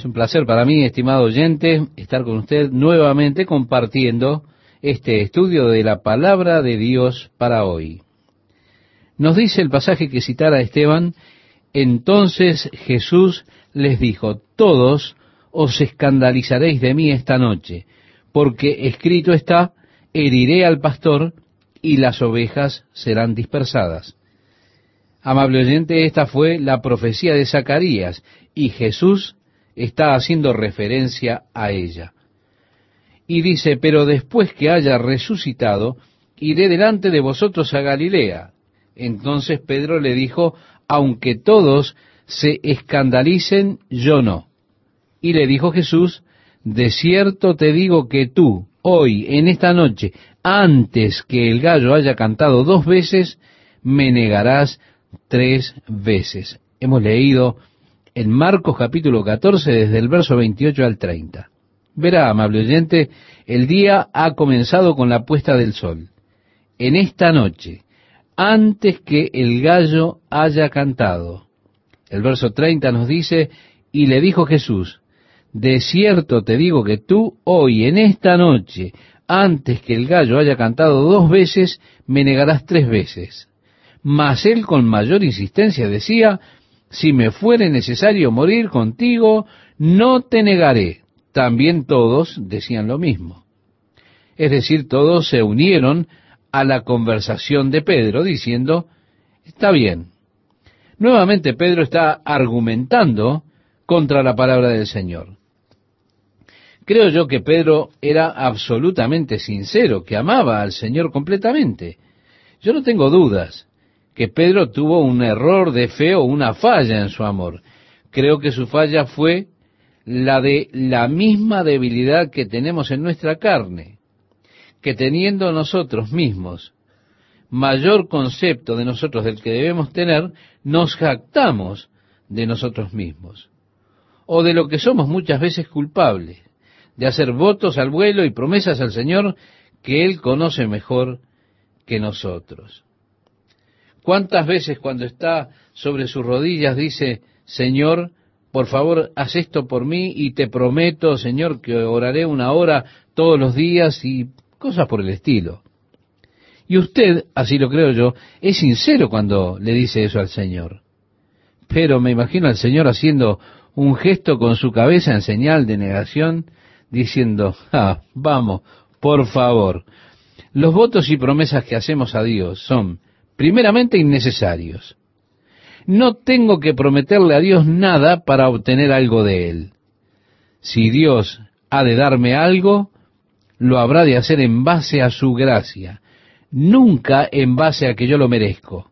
Es un placer para mí, estimado oyente, estar con usted nuevamente compartiendo este estudio de la palabra de Dios para hoy. Nos dice el pasaje que citara Esteban, entonces Jesús les dijo, todos os escandalizaréis de mí esta noche, porque escrito está, heriré al pastor y las ovejas serán dispersadas. Amable oyente, esta fue la profecía de Zacarías y Jesús está haciendo referencia a ella. Y dice, pero después que haya resucitado, iré delante de vosotros a Galilea. Entonces Pedro le dijo, aunque todos se escandalicen, yo no. Y le dijo Jesús, de cierto te digo que tú, hoy, en esta noche, antes que el gallo haya cantado dos veces, me negarás tres veces. Hemos leído en Marcos capítulo 14 desde el verso 28 al 30. Verá, amable oyente, el día ha comenzado con la puesta del sol. En esta noche, antes que el gallo haya cantado. El verso 30 nos dice, y le dijo Jesús, de cierto te digo que tú hoy, en esta noche, antes que el gallo haya cantado dos veces, me negarás tres veces. Mas él con mayor insistencia decía, si me fuere necesario morir contigo, no te negaré. También todos decían lo mismo. Es decir, todos se unieron a la conversación de Pedro diciendo, está bien. Nuevamente Pedro está argumentando contra la palabra del Señor. Creo yo que Pedro era absolutamente sincero, que amaba al Señor completamente. Yo no tengo dudas que Pedro tuvo un error de fe o una falla en su amor. Creo que su falla fue la de la misma debilidad que tenemos en nuestra carne, que teniendo nosotros mismos mayor concepto de nosotros del que debemos tener, nos jactamos de nosotros mismos, o de lo que somos muchas veces culpables, de hacer votos al vuelo y promesas al Señor que Él conoce mejor que nosotros. ¿Cuántas veces cuando está sobre sus rodillas dice, Señor, por favor, haz esto por mí y te prometo, Señor, que oraré una hora todos los días y cosas por el estilo? Y usted, así lo creo yo, es sincero cuando le dice eso al Señor. Pero me imagino al Señor haciendo un gesto con su cabeza en señal de negación, diciendo, ah, vamos, por favor. Los votos y promesas que hacemos a Dios son primeramente innecesarios. No tengo que prometerle a Dios nada para obtener algo de Él. Si Dios ha de darme algo, lo habrá de hacer en base a su gracia, nunca en base a que yo lo merezco.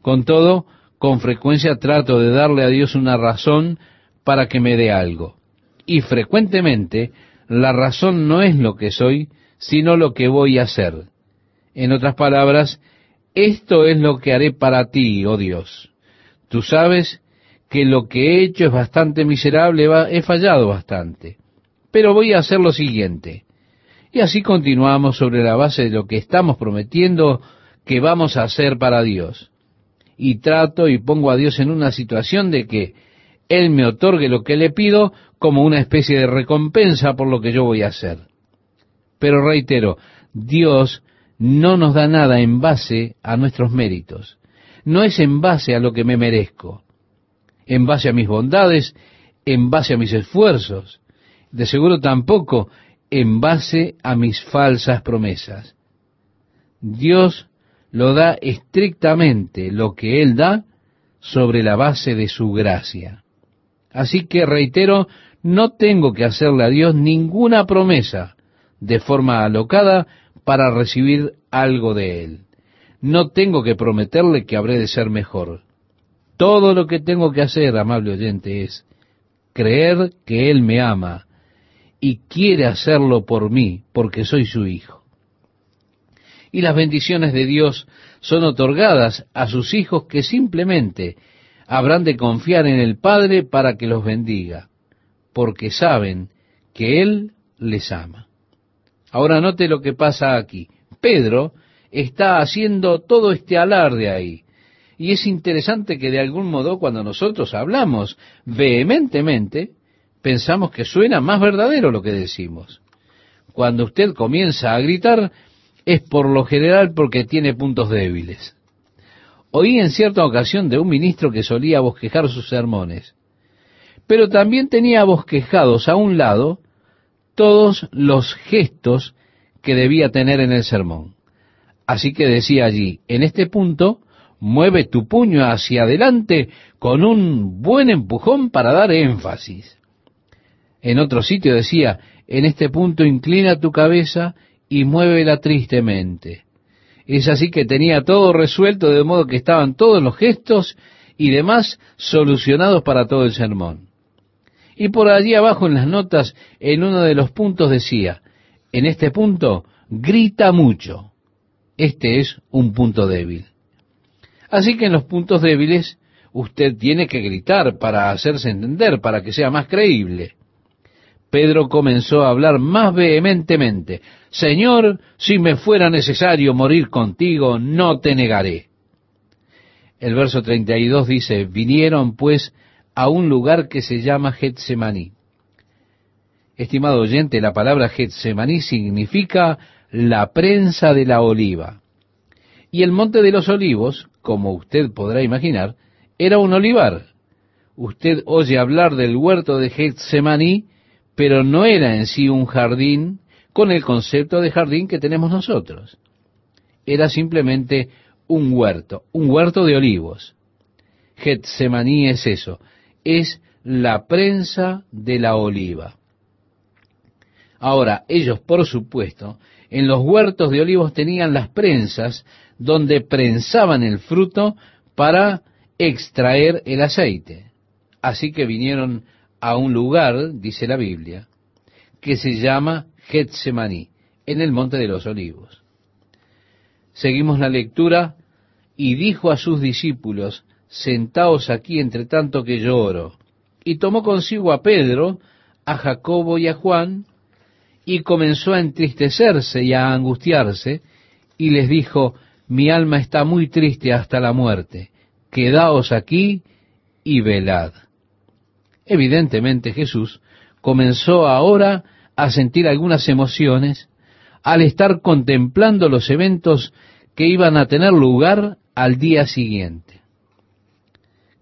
Con todo, con frecuencia trato de darle a Dios una razón para que me dé algo. Y frecuentemente la razón no es lo que soy, sino lo que voy a hacer. En otras palabras, esto es lo que haré para ti, oh Dios. Tú sabes que lo que he hecho es bastante miserable, he fallado bastante. Pero voy a hacer lo siguiente. Y así continuamos sobre la base de lo que estamos prometiendo que vamos a hacer para Dios. Y trato y pongo a Dios en una situación de que Él me otorgue lo que le pido como una especie de recompensa por lo que yo voy a hacer. Pero reitero, Dios no nos da nada en base a nuestros méritos. No es en base a lo que me merezco, en base a mis bondades, en base a mis esfuerzos, de seguro tampoco en base a mis falsas promesas. Dios lo da estrictamente lo que Él da sobre la base de su gracia. Así que reitero, no tengo que hacerle a Dios ninguna promesa de forma alocada para recibir algo de Él. No tengo que prometerle que habré de ser mejor. Todo lo que tengo que hacer, amable oyente, es creer que Él me ama y quiere hacerlo por mí, porque soy su hijo. Y las bendiciones de Dios son otorgadas a sus hijos que simplemente habrán de confiar en el Padre para que los bendiga, porque saben que Él les ama. Ahora note lo que pasa aquí. Pedro está haciendo todo este alarde ahí. Y es interesante que de algún modo cuando nosotros hablamos vehementemente, pensamos que suena más verdadero lo que decimos. Cuando usted comienza a gritar, es por lo general porque tiene puntos débiles. Oí en cierta ocasión de un ministro que solía bosquejar sus sermones, pero también tenía bosquejados a un lado todos los gestos que debía tener en el sermón. Así que decía allí, en este punto, mueve tu puño hacia adelante con un buen empujón para dar énfasis. En otro sitio decía, en este punto inclina tu cabeza y muévela tristemente. Es así que tenía todo resuelto de modo que estaban todos los gestos y demás solucionados para todo el sermón. Y por allí abajo en las notas, en uno de los puntos decía, en este punto, grita mucho. Este es un punto débil. Así que en los puntos débiles usted tiene que gritar para hacerse entender, para que sea más creíble. Pedro comenzó a hablar más vehementemente. Señor, si me fuera necesario morir contigo, no te negaré. El verso 32 dice, vinieron pues a un lugar que se llama Getsemaní. Estimado oyente, la palabra Getsemaní significa la prensa de la oliva. Y el monte de los olivos, como usted podrá imaginar, era un olivar. Usted oye hablar del huerto de Getsemaní, pero no era en sí un jardín con el concepto de jardín que tenemos nosotros. Era simplemente un huerto, un huerto de olivos. Getsemaní es eso, es la prensa de la oliva. Ahora, ellos, por supuesto, en los huertos de olivos tenían las prensas donde prensaban el fruto para extraer el aceite. Así que vinieron a un lugar, dice la Biblia, que se llama Getsemaní, en el monte de los olivos. Seguimos la lectura y dijo a sus discípulos, sentaos aquí entre tanto que lloro. Y tomó consigo a Pedro, a Jacobo y a Juan, y comenzó a entristecerse y a angustiarse, y les dijo, mi alma está muy triste hasta la muerte, quedaos aquí y velad. Evidentemente Jesús comenzó ahora a sentir algunas emociones al estar contemplando los eventos que iban a tener lugar al día siguiente.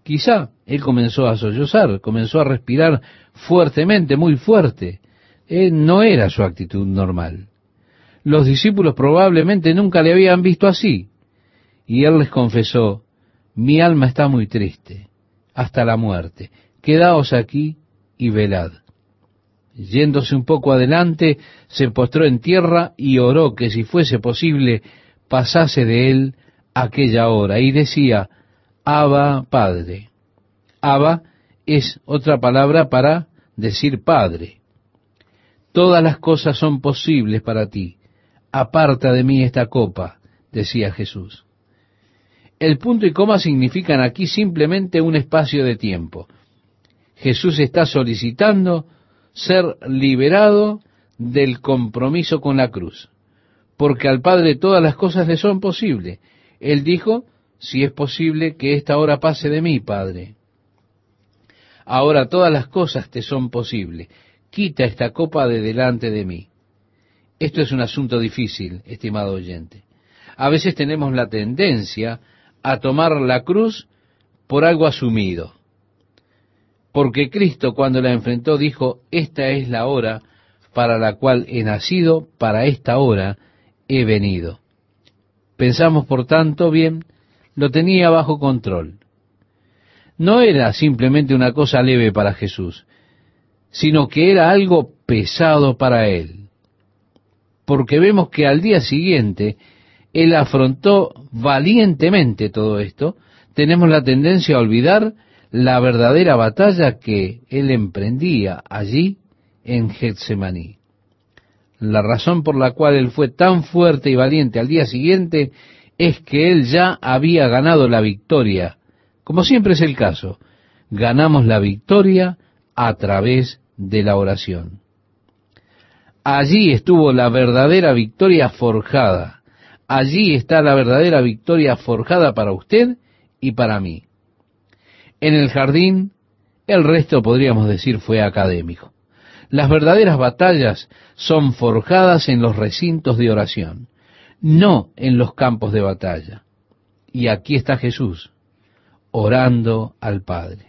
Quizá él comenzó a sollozar, comenzó a respirar fuertemente, muy fuerte, no era su actitud normal. Los discípulos probablemente nunca le habían visto así. Y él les confesó, mi alma está muy triste, hasta la muerte. Quedaos aquí y velad. Yéndose un poco adelante, se postró en tierra y oró que si fuese posible pasase de él aquella hora. Y decía, Abba Padre. Abba es otra palabra para decir Padre. Todas las cosas son posibles para ti. Aparta de mí esta copa, decía Jesús. El punto y coma significan aquí simplemente un espacio de tiempo. Jesús está solicitando ser liberado del compromiso con la cruz, porque al Padre todas las cosas le son posibles. Él dijo, si es posible que esta hora pase de mí, Padre. Ahora todas las cosas te son posibles quita esta copa de delante de mí. Esto es un asunto difícil, estimado oyente. A veces tenemos la tendencia a tomar la cruz por algo asumido. Porque Cristo cuando la enfrentó dijo, esta es la hora para la cual he nacido, para esta hora he venido. Pensamos, por tanto, bien, lo tenía bajo control. No era simplemente una cosa leve para Jesús, sino que era algo pesado para él. Porque vemos que al día siguiente él afrontó valientemente todo esto, tenemos la tendencia a olvidar la verdadera batalla que él emprendía allí en Getsemaní. La razón por la cual él fue tan fuerte y valiente al día siguiente es que él ya había ganado la victoria. Como siempre es el caso, ganamos la victoria a través de la oración. Allí estuvo la verdadera victoria forjada. Allí está la verdadera victoria forjada para usted y para mí. En el jardín, El resto, podríamos decir, fue académico. Las verdaderas batallas son forjadas en los recintos de oración, no en los campos de batalla. Y aquí está Jesús, orando al Padre.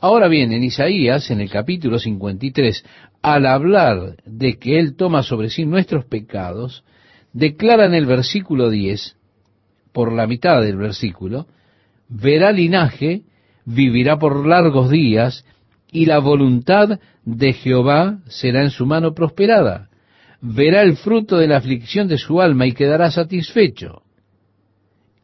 Ahora bien, en Isaías, en el capítulo 53, al hablar de que Él toma sobre sí nuestros pecados, declara en el versículo 10, por la mitad del versículo, verá linaje, vivirá por largos días, y la voluntad de Jehová será en su mano prosperada. Verá el fruto de la aflicción de su alma y quedará satisfecho.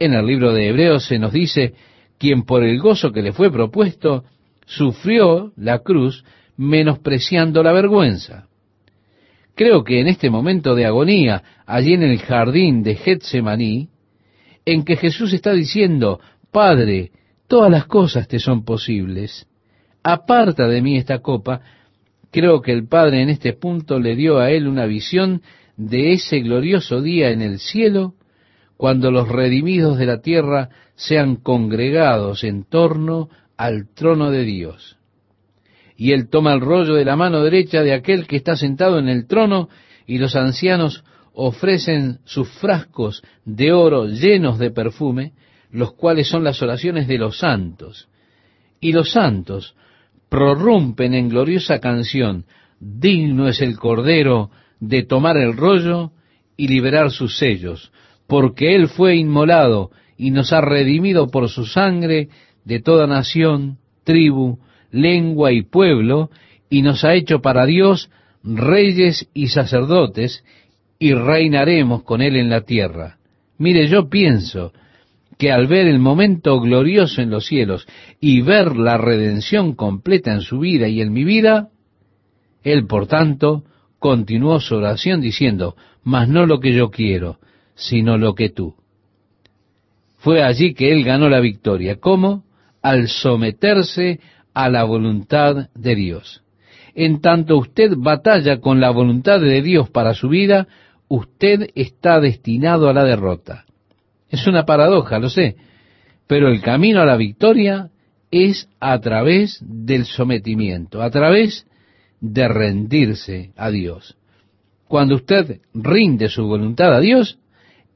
En el libro de Hebreos se nos dice, quien por el gozo que le fue propuesto, sufrió la cruz, menospreciando la vergüenza. Creo que en este momento de agonía, allí en el jardín de Getsemaní, en que Jesús está diciendo, Padre, todas las cosas te son posibles, aparta de mí esta copa, creo que el Padre en este punto le dio a él una visión de ese glorioso día en el cielo, cuando los redimidos de la tierra sean congregados en torno al trono de Dios. Y él toma el rollo de la mano derecha de aquel que está sentado en el trono, y los ancianos ofrecen sus frascos de oro llenos de perfume, los cuales son las oraciones de los santos. Y los santos prorrumpen en gloriosa canción, digno es el Cordero de tomar el rollo y liberar sus sellos, porque Él fue inmolado y nos ha redimido por su sangre de toda nación, tribu, lengua y pueblo, y nos ha hecho para Dios reyes y sacerdotes, y reinaremos con Él en la tierra. Mire, yo pienso que al ver el momento glorioso en los cielos y ver la redención completa en su vida y en mi vida, Él, por tanto, continuó su oración diciendo, mas no lo que yo quiero, sino lo que tú. Fue allí que Él ganó la victoria. ¿Cómo? Al someterse a la voluntad de Dios. En tanto usted batalla con la voluntad de Dios para su vida, usted está destinado a la derrota. Es una paradoja, lo sé, pero el camino a la victoria es a través del sometimiento, a través de rendirse a Dios. Cuando usted rinde su voluntad a Dios,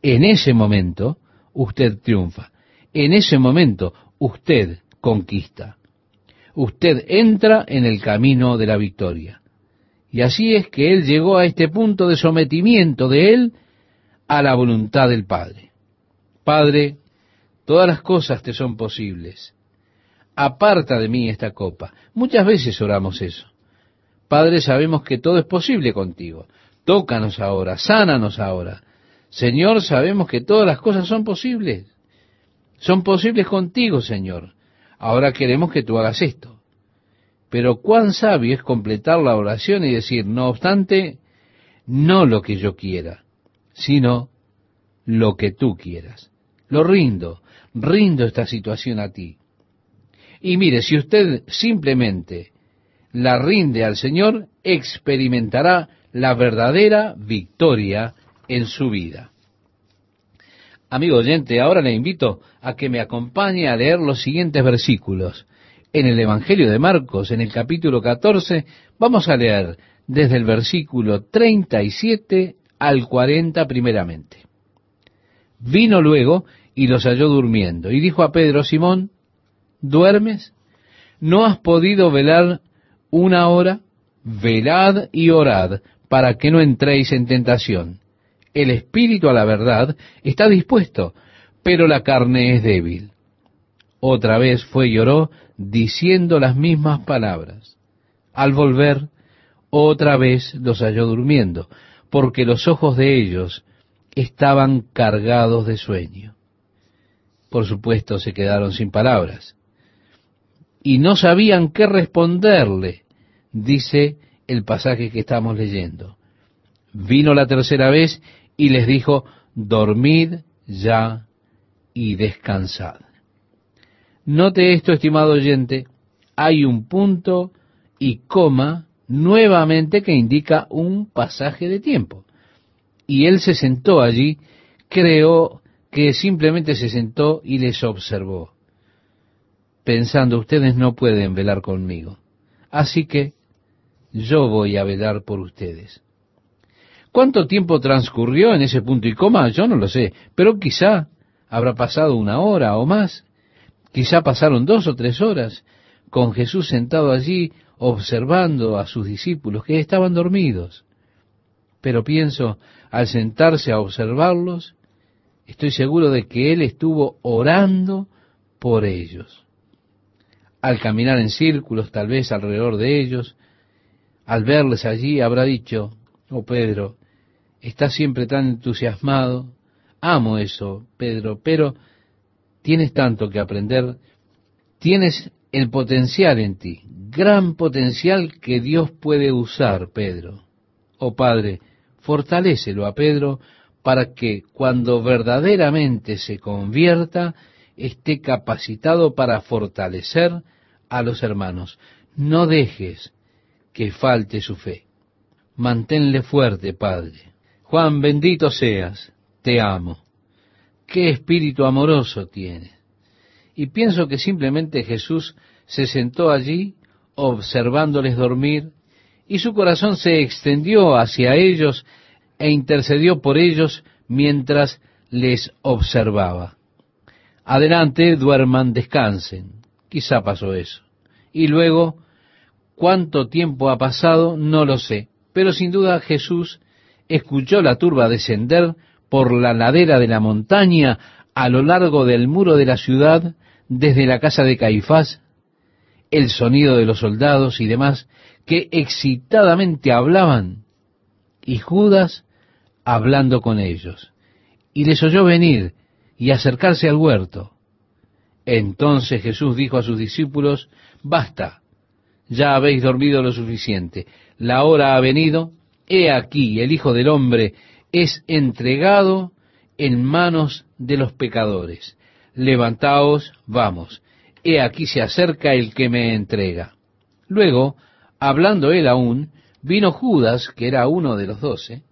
en ese momento usted triunfa. En ese momento usted conquista. Usted entra en el camino de la victoria. Y así es que él llegó a este punto de sometimiento de él a la voluntad del Padre. Padre, todas las cosas te son posibles. Aparta de mí esta copa. Muchas veces oramos eso. Padre, sabemos que todo es posible contigo. Tócanos ahora, sánanos ahora. Señor, sabemos que todas las cosas son posibles. Son posibles contigo, Señor. Ahora queremos que tú hagas esto. Pero cuán sabio es completar la oración y decir, no obstante, no lo que yo quiera, sino lo que tú quieras. Lo rindo, rindo esta situación a ti. Y mire, si usted simplemente la rinde al Señor, experimentará la verdadera victoria en su vida. Amigo oyente, ahora le invito a que me acompañe a leer los siguientes versículos. En el Evangelio de Marcos, en el capítulo 14, vamos a leer desde el versículo 37 al 40 primeramente. Vino luego y los halló durmiendo, y dijo a Pedro, Simón, ¿duermes? ¿No has podido velar una hora? Velad y orad para que no entréis en tentación el espíritu a la verdad está dispuesto, pero la carne es débil. Otra vez fue y lloró diciendo las mismas palabras. Al volver, otra vez los halló durmiendo, porque los ojos de ellos estaban cargados de sueño. Por supuesto se quedaron sin palabras. Y no sabían qué responderle, dice el pasaje que estamos leyendo. Vino la tercera vez y les dijo, dormid ya y descansad. Note esto, estimado oyente, hay un punto y coma nuevamente que indica un pasaje de tiempo. Y él se sentó allí, creo que simplemente se sentó y les observó. pensando, ustedes no pueden velar conmigo. Así que yo voy a velar por ustedes. ¿Cuánto tiempo transcurrió en ese punto y coma? Yo no lo sé, pero quizá habrá pasado una hora o más, quizá pasaron dos o tres horas con Jesús sentado allí observando a sus discípulos que estaban dormidos. Pero pienso, al sentarse a observarlos, estoy seguro de que Él estuvo orando por ellos. Al caminar en círculos, tal vez alrededor de ellos, al verles allí, habrá dicho, oh Pedro, estás siempre tan entusiasmado, amo eso, Pedro, pero tienes tanto que aprender, tienes el potencial en ti, gran potencial que Dios puede usar, Pedro. Oh Padre, fortalécelo a Pedro para que cuando verdaderamente se convierta, esté capacitado para fortalecer a los hermanos. No dejes que falte su fe. Manténle fuerte, Padre. Juan, bendito seas, te amo. Qué espíritu amoroso tienes. Y pienso que simplemente Jesús se sentó allí observándoles dormir y su corazón se extendió hacia ellos e intercedió por ellos mientras les observaba. Adelante, duerman, descansen. Quizá pasó eso. Y luego, cuánto tiempo ha pasado, no lo sé, pero sin duda Jesús escuchó la turba descender por la ladera de la montaña a lo largo del muro de la ciudad, desde la casa de Caifás, el sonido de los soldados y demás que excitadamente hablaban, y Judas hablando con ellos. Y les oyó venir y acercarse al huerto. Entonces Jesús dijo a sus discípulos, Basta, ya habéis dormido lo suficiente, la hora ha venido, he aquí el Hijo del Hombre es entregado en manos de los pecadores. Levantaos, vamos, he aquí se acerca el que me entrega. Luego, hablando él aún, vino Judas, que era uno de los doce,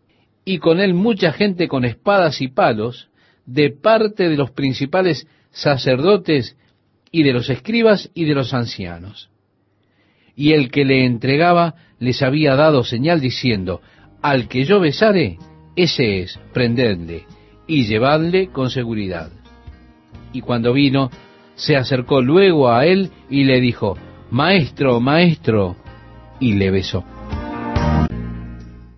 y con él mucha gente con espadas y palos, de parte de los principales sacerdotes y de los escribas y de los ancianos. Y el que le entregaba les había dado señal diciendo, al que yo besare, ese es, prendedle y llevadle con seguridad. Y cuando vino, se acercó luego a él y le dijo, Maestro, maestro, y le besó.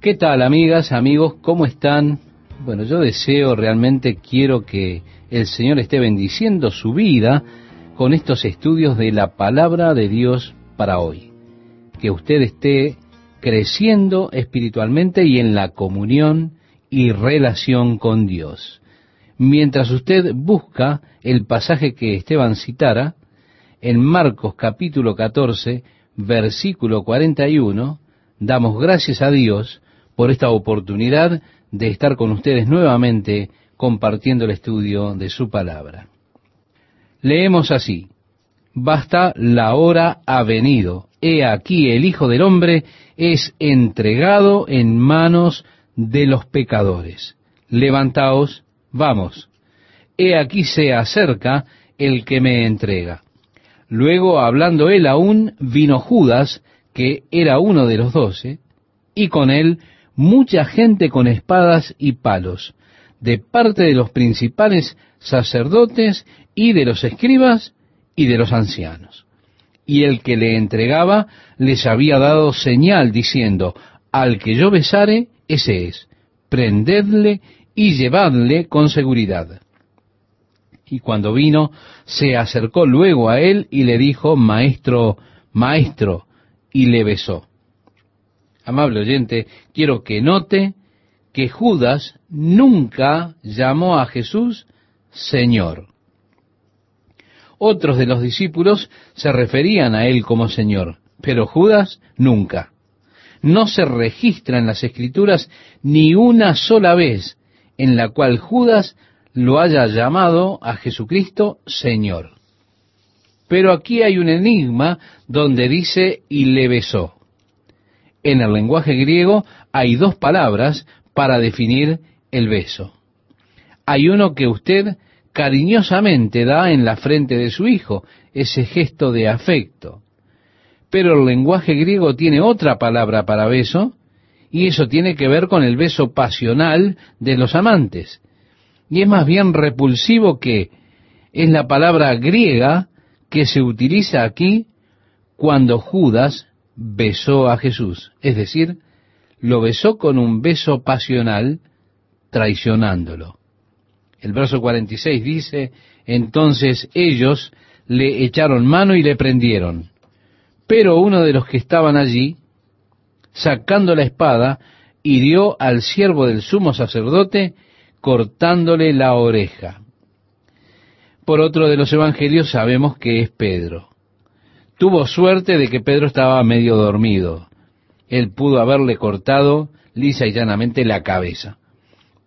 ¿Qué tal, amigas, amigos? ¿Cómo están? Bueno, yo deseo, realmente quiero que el Señor esté bendiciendo su vida con estos estudios de la palabra de Dios para hoy. Que usted esté creciendo espiritualmente y en la comunión y relación con Dios. Mientras usted busca el pasaje que Esteban citara, en Marcos capítulo 14, versículo 41, damos gracias a Dios por esta oportunidad de estar con ustedes nuevamente compartiendo el estudio de su palabra. Leemos así, basta la hora ha venido, he aquí el Hijo del Hombre es entregado en manos de los pecadores. Levantaos, vamos, he aquí se acerca el que me entrega. Luego, hablando él aún, vino Judas, que era uno de los doce, y con él mucha gente con espadas y palos, de parte de los principales sacerdotes y de los escribas y de los ancianos. Y el que le entregaba les había dado señal diciendo, al que yo besare, ese es, prendedle y llevadle con seguridad. Y cuando vino, se acercó luego a él y le dijo, Maestro, Maestro, y le besó. Amable oyente, quiero que note que Judas nunca llamó a Jesús Señor. Otros de los discípulos se referían a él como Señor, pero Judas nunca. No se registra en las Escrituras ni una sola vez en la cual Judas lo haya llamado a Jesucristo Señor. Pero aquí hay un enigma donde dice y le besó. En el lenguaje griego hay dos palabras para definir el beso. Hay uno que usted cariñosamente da en la frente de su hijo, ese gesto de afecto. Pero el lenguaje griego tiene otra palabra para beso, y eso tiene que ver con el beso pasional de los amantes. Y es más bien repulsivo que es la palabra griega que se utiliza aquí cuando Judas besó a Jesús. Es decir, lo besó con un beso pasional, traicionándolo. El verso 46 dice, entonces ellos le echaron mano y le prendieron. Pero uno de los que estaban allí, sacando la espada, hirió al siervo del sumo sacerdote, cortándole la oreja. Por otro de los evangelios sabemos que es Pedro. Tuvo suerte de que Pedro estaba medio dormido. Él pudo haberle cortado lisa y llanamente la cabeza.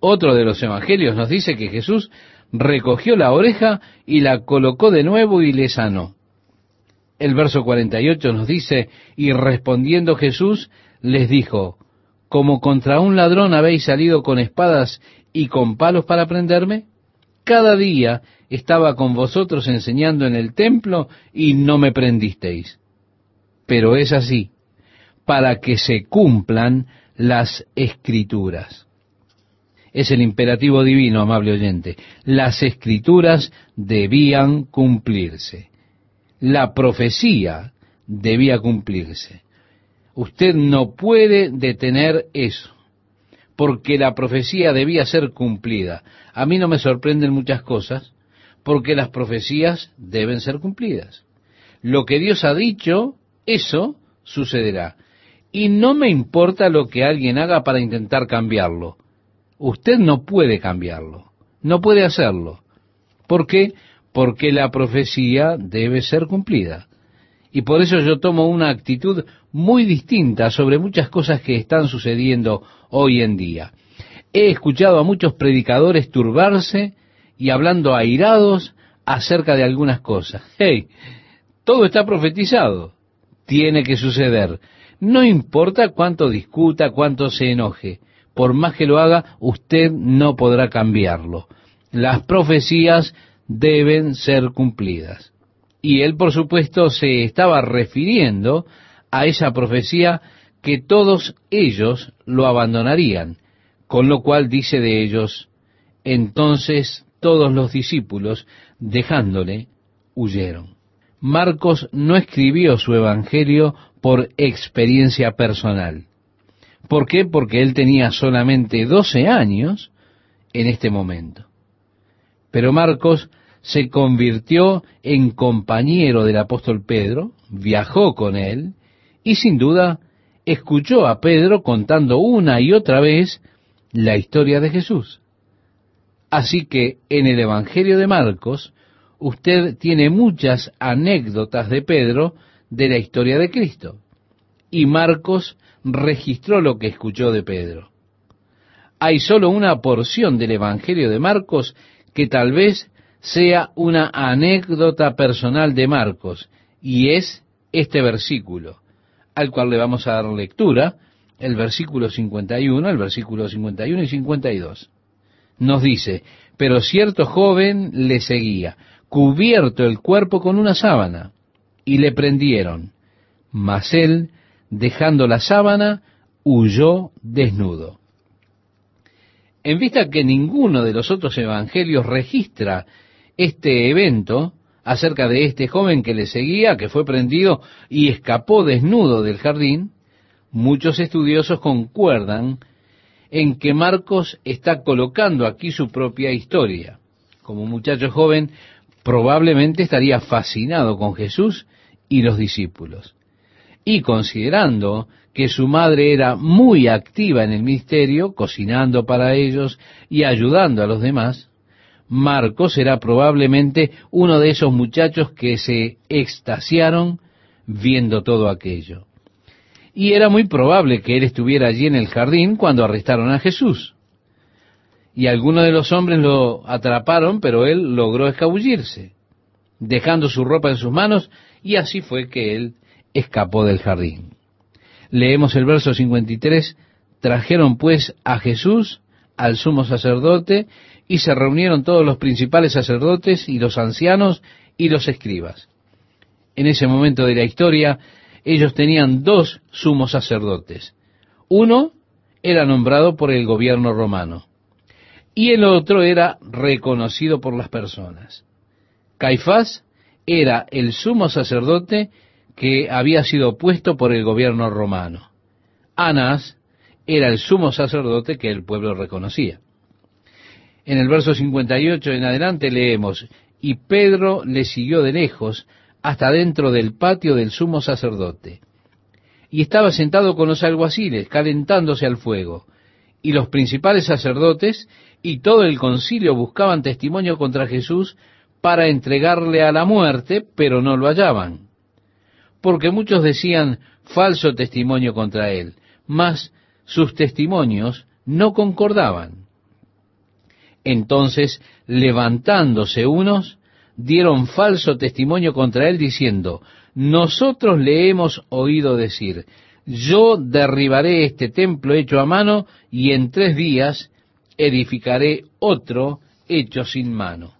Otro de los evangelios nos dice que Jesús recogió la oreja y la colocó de nuevo y le sanó. El verso 48 nos dice, y respondiendo Jesús les dijo, como contra un ladrón habéis salido con espadas y con palos para prenderme? Cada día estaba con vosotros enseñando en el templo y no me prendisteis. Pero es así, para que se cumplan las escrituras. Es el imperativo divino, amable oyente. Las escrituras debían cumplirse la profecía debía cumplirse. Usted no puede detener eso, porque la profecía debía ser cumplida. A mí no me sorprenden muchas cosas, porque las profecías deben ser cumplidas. Lo que Dios ha dicho, eso sucederá. Y no me importa lo que alguien haga para intentar cambiarlo. Usted no puede cambiarlo, no puede hacerlo. ¿Por qué? porque la profecía debe ser cumplida. Y por eso yo tomo una actitud muy distinta sobre muchas cosas que están sucediendo hoy en día. He escuchado a muchos predicadores turbarse y hablando airados acerca de algunas cosas. Hey, todo está profetizado. Tiene que suceder. No importa cuánto discuta, cuánto se enoje. Por más que lo haga, usted no podrá cambiarlo. Las profecías deben ser cumplidas. Y él, por supuesto, se estaba refiriendo a esa profecía que todos ellos lo abandonarían, con lo cual dice de ellos, entonces todos los discípulos, dejándole, huyeron. Marcos no escribió su evangelio por experiencia personal. ¿Por qué? Porque él tenía solamente 12 años en este momento. Pero Marcos se convirtió en compañero del apóstol Pedro, viajó con él y sin duda escuchó a Pedro contando una y otra vez la historia de Jesús. Así que en el Evangelio de Marcos usted tiene muchas anécdotas de Pedro de la historia de Cristo. Y Marcos registró lo que escuchó de Pedro. Hay solo una porción del Evangelio de Marcos que tal vez sea una anécdota personal de Marcos, y es este versículo, al cual le vamos a dar lectura, el versículo 51, el versículo 51 y 52. Nos dice, pero cierto joven le seguía, cubierto el cuerpo con una sábana, y le prendieron, mas él, dejando la sábana, huyó desnudo. En vista que ninguno de los otros evangelios registra este evento acerca de este joven que le seguía, que fue prendido y escapó desnudo del jardín, muchos estudiosos concuerdan en que Marcos está colocando aquí su propia historia. Como muchacho joven, probablemente estaría fascinado con Jesús y los discípulos. Y considerando que su madre era muy activa en el ministerio, cocinando para ellos y ayudando a los demás, Marcos era probablemente uno de esos muchachos que se extasiaron viendo todo aquello. Y era muy probable que él estuviera allí en el jardín cuando arrestaron a Jesús. Y algunos de los hombres lo atraparon, pero él logró escabullirse, dejando su ropa en sus manos, y así fue que él escapó del jardín. Leemos el verso 53, trajeron pues a Jesús al sumo sacerdote y se reunieron todos los principales sacerdotes y los ancianos y los escribas. En ese momento de la historia, ellos tenían dos sumos sacerdotes. Uno era nombrado por el gobierno romano y el otro era reconocido por las personas. Caifás era el sumo sacerdote que había sido puesto por el gobierno romano. Anás era el sumo sacerdote que el pueblo reconocía. En el verso 58 en adelante leemos, y Pedro le siguió de lejos hasta dentro del patio del sumo sacerdote. Y estaba sentado con los alguaciles, calentándose al fuego. Y los principales sacerdotes y todo el concilio buscaban testimonio contra Jesús para entregarle a la muerte, pero no lo hallaban. Porque muchos decían falso testimonio contra él, mas sus testimonios no concordaban. Entonces, levantándose unos, dieron falso testimonio contra él diciendo, nosotros le hemos oído decir, yo derribaré este templo hecho a mano y en tres días edificaré otro hecho sin mano.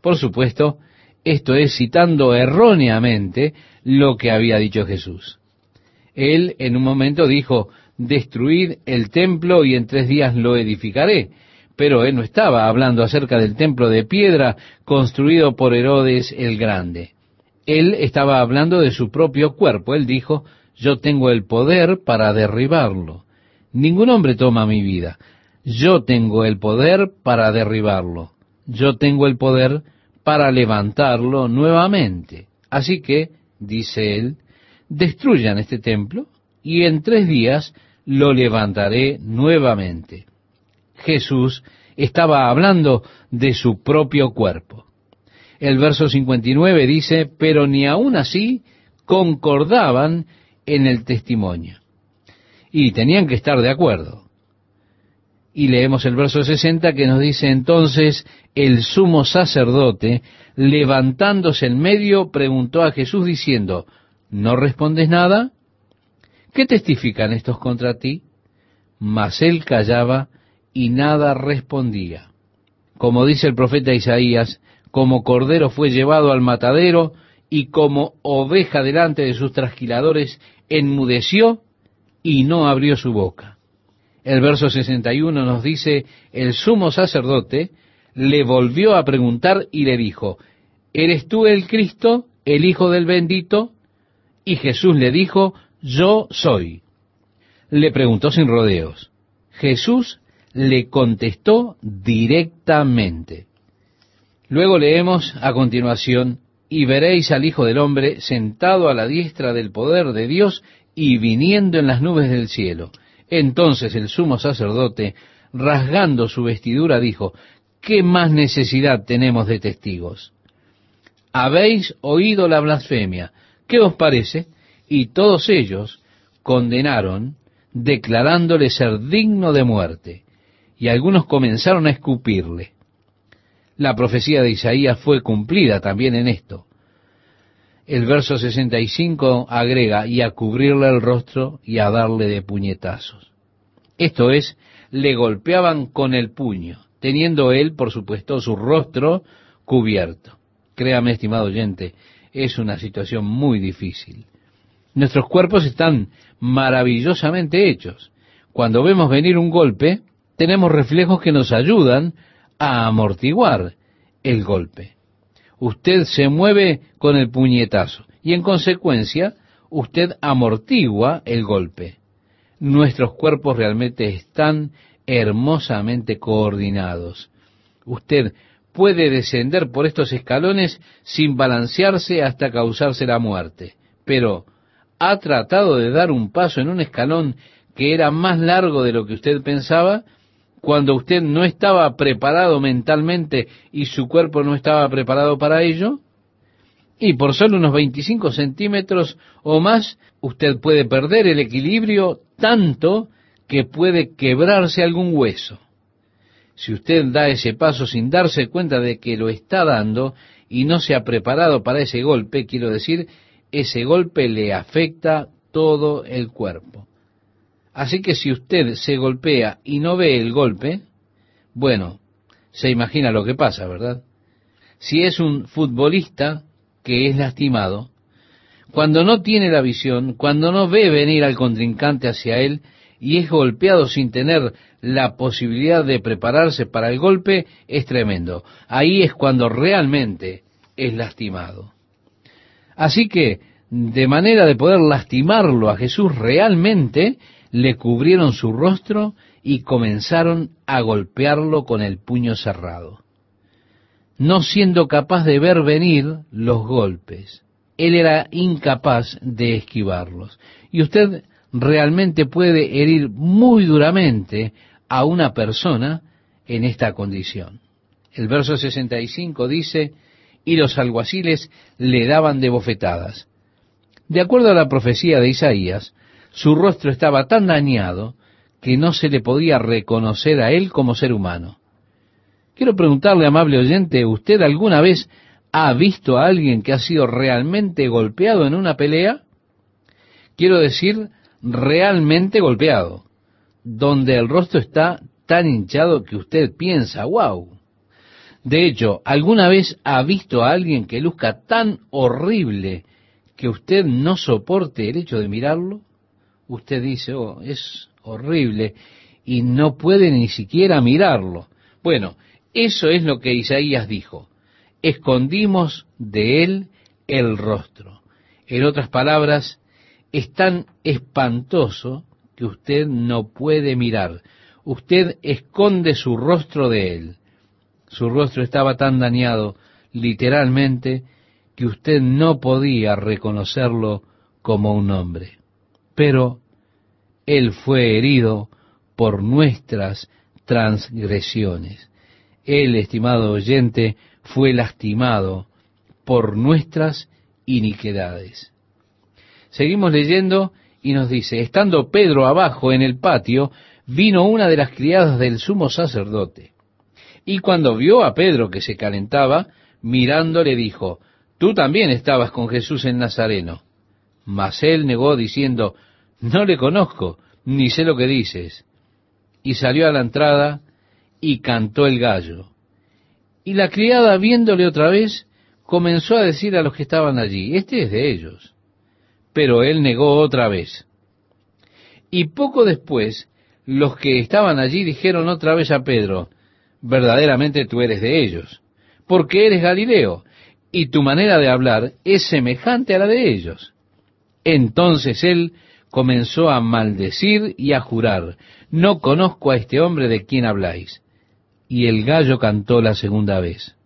Por supuesto, esto es citando erróneamente lo que había dicho Jesús. Él en un momento dijo, destruid el templo y en tres días lo edificaré. Pero él no estaba hablando acerca del templo de piedra construido por Herodes el Grande. Él estaba hablando de su propio cuerpo. Él dijo, yo tengo el poder para derribarlo. Ningún hombre toma mi vida. Yo tengo el poder para derribarlo. Yo tengo el poder para levantarlo nuevamente. Así que, dice él, destruyan este templo y en tres días lo levantaré nuevamente. Jesús estaba hablando de su propio cuerpo. El verso 59 dice, pero ni aun así concordaban en el testimonio. Y tenían que estar de acuerdo. Y leemos el verso 60 que nos dice entonces el sumo sacerdote, levantándose en medio, preguntó a Jesús diciendo, ¿no respondes nada? ¿Qué testifican estos contra ti? Mas él callaba y nada respondía. Como dice el profeta Isaías, como cordero fue llevado al matadero y como oveja delante de sus trasquiladores enmudeció y no abrió su boca. El verso 61 nos dice, el sumo sacerdote le volvió a preguntar y le dijo, ¿eres tú el Cristo, el Hijo del bendito? Y Jesús le dijo, yo soy. Le preguntó sin rodeos. Jesús le contestó directamente. Luego leemos a continuación, y veréis al Hijo del Hombre sentado a la diestra del poder de Dios y viniendo en las nubes del cielo. Entonces el sumo sacerdote, rasgando su vestidura, dijo, ¿qué más necesidad tenemos de testigos? Habéis oído la blasfemia. ¿Qué os parece? y todos ellos condenaron, declarándole ser digno de muerte, y algunos comenzaron a escupirle. La profecía de Isaías fue cumplida también en esto. El verso 65 agrega, y a cubrirle el rostro y a darle de puñetazos. Esto es, le golpeaban con el puño, teniendo él, por supuesto, su rostro cubierto. Créame, estimado oyente, es una situación muy difícil. Nuestros cuerpos están maravillosamente hechos. Cuando vemos venir un golpe, tenemos reflejos que nos ayudan a amortiguar el golpe. Usted se mueve con el puñetazo y en consecuencia usted amortigua el golpe. Nuestros cuerpos realmente están hermosamente coordinados. Usted puede descender por estos escalones sin balancearse hasta causarse la muerte, pero ha tratado de dar un paso en un escalón que era más largo de lo que usted pensaba, cuando usted no estaba preparado mentalmente y su cuerpo no estaba preparado para ello, y por solo unos 25 centímetros o más, usted puede perder el equilibrio tanto que puede quebrarse algún hueso. Si usted da ese paso sin darse cuenta de que lo está dando y no se ha preparado para ese golpe, quiero decir, ese golpe le afecta todo el cuerpo. Así que si usted se golpea y no ve el golpe, bueno, se imagina lo que pasa, ¿verdad? Si es un futbolista que es lastimado, cuando no tiene la visión, cuando no ve venir al contrincante hacia él y es golpeado sin tener la posibilidad de prepararse para el golpe, es tremendo. Ahí es cuando realmente es lastimado. Así que, de manera de poder lastimarlo a Jesús realmente, le cubrieron su rostro y comenzaron a golpearlo con el puño cerrado, no siendo capaz de ver venir los golpes. Él era incapaz de esquivarlos. Y usted realmente puede herir muy duramente a una persona en esta condición. El verso 65 dice, y los alguaciles le daban de bofetadas. De acuerdo a la profecía de Isaías, su rostro estaba tan dañado que no se le podía reconocer a él como ser humano. Quiero preguntarle, amable oyente, ¿usted alguna vez ha visto a alguien que ha sido realmente golpeado en una pelea? Quiero decir, realmente golpeado, donde el rostro está tan hinchado que usted piensa, wow. De hecho, ¿alguna vez ha visto a alguien que luzca tan horrible que usted no soporte el hecho de mirarlo? Usted dice, oh, es horrible y no puede ni siquiera mirarlo. Bueno, eso es lo que Isaías dijo. Escondimos de él el rostro. En otras palabras, es tan espantoso que usted no puede mirar. Usted esconde su rostro de él. Su rostro estaba tan dañado, literalmente, que usted no podía reconocerlo como un hombre. Pero él fue herido por nuestras transgresiones. Él, estimado oyente, fue lastimado por nuestras iniquidades. Seguimos leyendo y nos dice, estando Pedro abajo en el patio, vino una de las criadas del sumo sacerdote. Y cuando vio a Pedro que se calentaba, mirando le dijo, tú también estabas con Jesús en Nazareno. Mas él negó diciendo, no le conozco, ni sé lo que dices. Y salió a la entrada y cantó el gallo. Y la criada, viéndole otra vez, comenzó a decir a los que estaban allí, este es de ellos. Pero él negó otra vez. Y poco después, los que estaban allí dijeron otra vez a Pedro, verdaderamente tú eres de ellos, porque eres Galileo, y tu manera de hablar es semejante a la de ellos. Entonces él comenzó a maldecir y a jurar, no conozco a este hombre de quien habláis. Y el gallo cantó la segunda vez.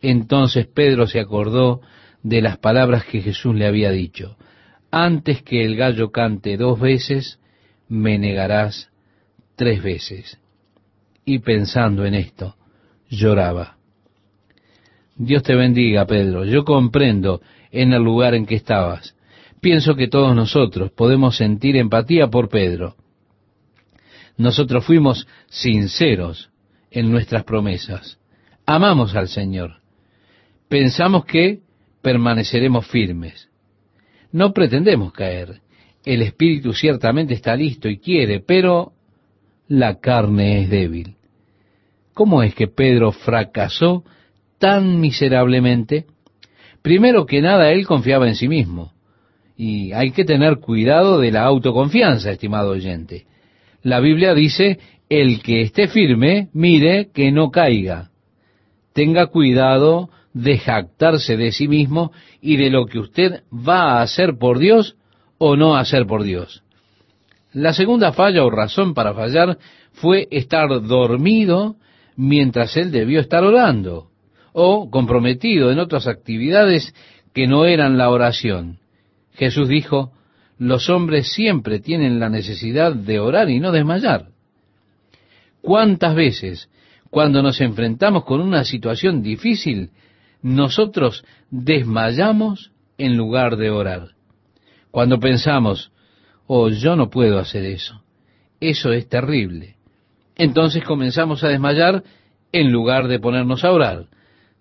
Entonces Pedro se acordó de las palabras que Jesús le había dicho, antes que el gallo cante dos veces, me negarás tres veces. Y pensando en esto, lloraba. Dios te bendiga, Pedro. Yo comprendo en el lugar en que estabas. Pienso que todos nosotros podemos sentir empatía por Pedro. Nosotros fuimos sinceros en nuestras promesas. Amamos al Señor. Pensamos que permaneceremos firmes. No pretendemos caer. El espíritu ciertamente está listo y quiere, pero la carne es débil. ¿Cómo es que Pedro fracasó tan miserablemente? Primero que nada, él confiaba en sí mismo. Y hay que tener cuidado de la autoconfianza, estimado oyente. La Biblia dice, el que esté firme, mire que no caiga. Tenga cuidado de jactarse de sí mismo y de lo que usted va a hacer por Dios o no hacer por Dios. La segunda falla o razón para fallar fue estar dormido mientras él debió estar orando o comprometido en otras actividades que no eran la oración. Jesús dijo, los hombres siempre tienen la necesidad de orar y no desmayar. ¿Cuántas veces, cuando nos enfrentamos con una situación difícil, nosotros desmayamos en lugar de orar? Cuando pensamos, oh, yo no puedo hacer eso, eso es terrible. Entonces comenzamos a desmayar en lugar de ponernos a orar.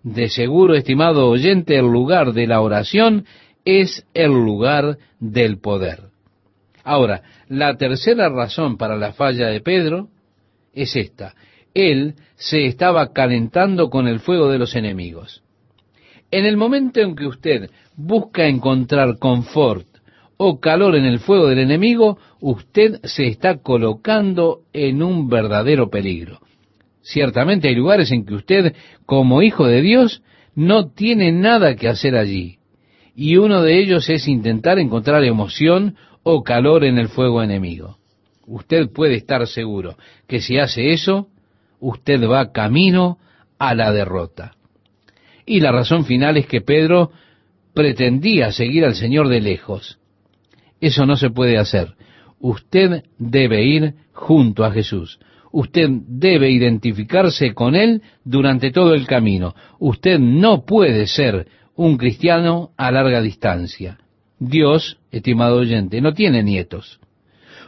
De seguro, estimado oyente, el lugar de la oración es el lugar del poder. Ahora, la tercera razón para la falla de Pedro es esta. Él se estaba calentando con el fuego de los enemigos. En el momento en que usted busca encontrar confort o calor en el fuego del enemigo, usted se está colocando en un verdadero peligro. Ciertamente hay lugares en que usted, como hijo de Dios, no tiene nada que hacer allí. Y uno de ellos es intentar encontrar emoción o calor en el fuego enemigo. Usted puede estar seguro que si hace eso, usted va camino a la derrota. Y la razón final es que Pedro pretendía seguir al Señor de lejos. Eso no se puede hacer. Usted debe ir junto a Jesús. Usted debe identificarse con Él durante todo el camino. Usted no puede ser un cristiano a larga distancia. Dios, estimado oyente, no tiene nietos.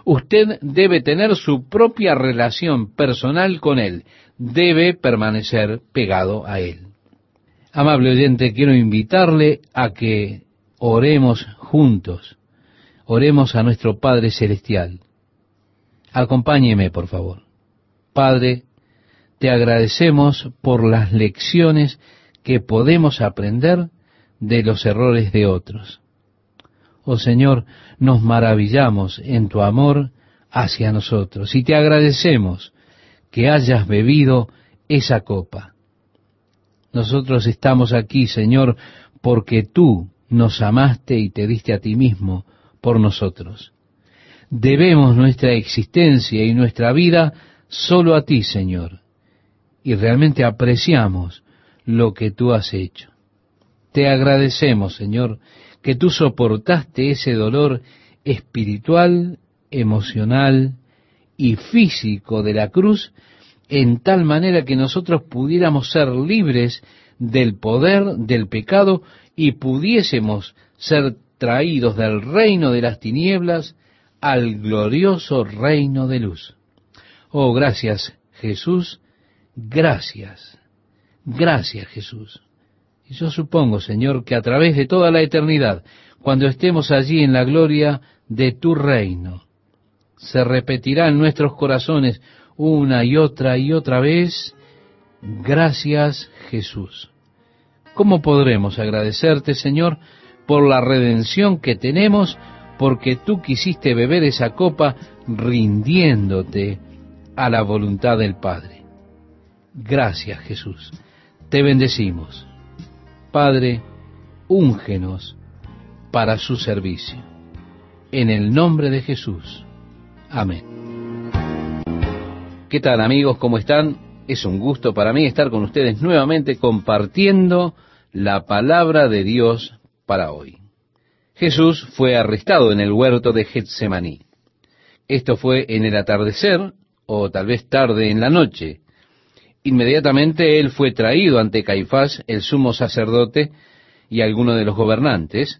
Usted debe tener su propia relación personal con Él. Debe permanecer pegado a Él. Amable oyente, quiero invitarle a que oremos juntos. Oremos a nuestro Padre Celestial. Acompáñeme, por favor. Padre, te agradecemos por las lecciones que podemos aprender de los errores de otros. Oh Señor, nos maravillamos en tu amor hacia nosotros y te agradecemos que hayas bebido esa copa. Nosotros estamos aquí, Señor, porque tú nos amaste y te diste a ti mismo por nosotros. Debemos nuestra existencia y nuestra vida solo a ti, Señor, y realmente apreciamos lo que tú has hecho. Te agradecemos, Señor, que tú soportaste ese dolor espiritual, emocional y físico de la cruz en tal manera que nosotros pudiéramos ser libres del poder del pecado y pudiésemos ser traídos del reino de las tinieblas al glorioso reino de luz. Oh, gracias Jesús, gracias, gracias Jesús. Y yo supongo, Señor, que a través de toda la eternidad, cuando estemos allí en la gloria de tu reino, se repetirá en nuestros corazones una y otra y otra vez, gracias Jesús. ¿Cómo podremos agradecerte, Señor, por la redención que tenemos, porque tú quisiste beber esa copa rindiéndote a la voluntad del Padre? Gracias, Jesús. Te bendecimos. Padre, úngenos para su servicio. En el nombre de Jesús. Amén. ¿Qué tal amigos? ¿Cómo están? Es un gusto para mí estar con ustedes nuevamente compartiendo la palabra de Dios para hoy. Jesús fue arrestado en el huerto de Getsemaní. Esto fue en el atardecer o tal vez tarde en la noche, Inmediatamente él fue traído ante Caifás, el sumo sacerdote, y algunos de los gobernantes,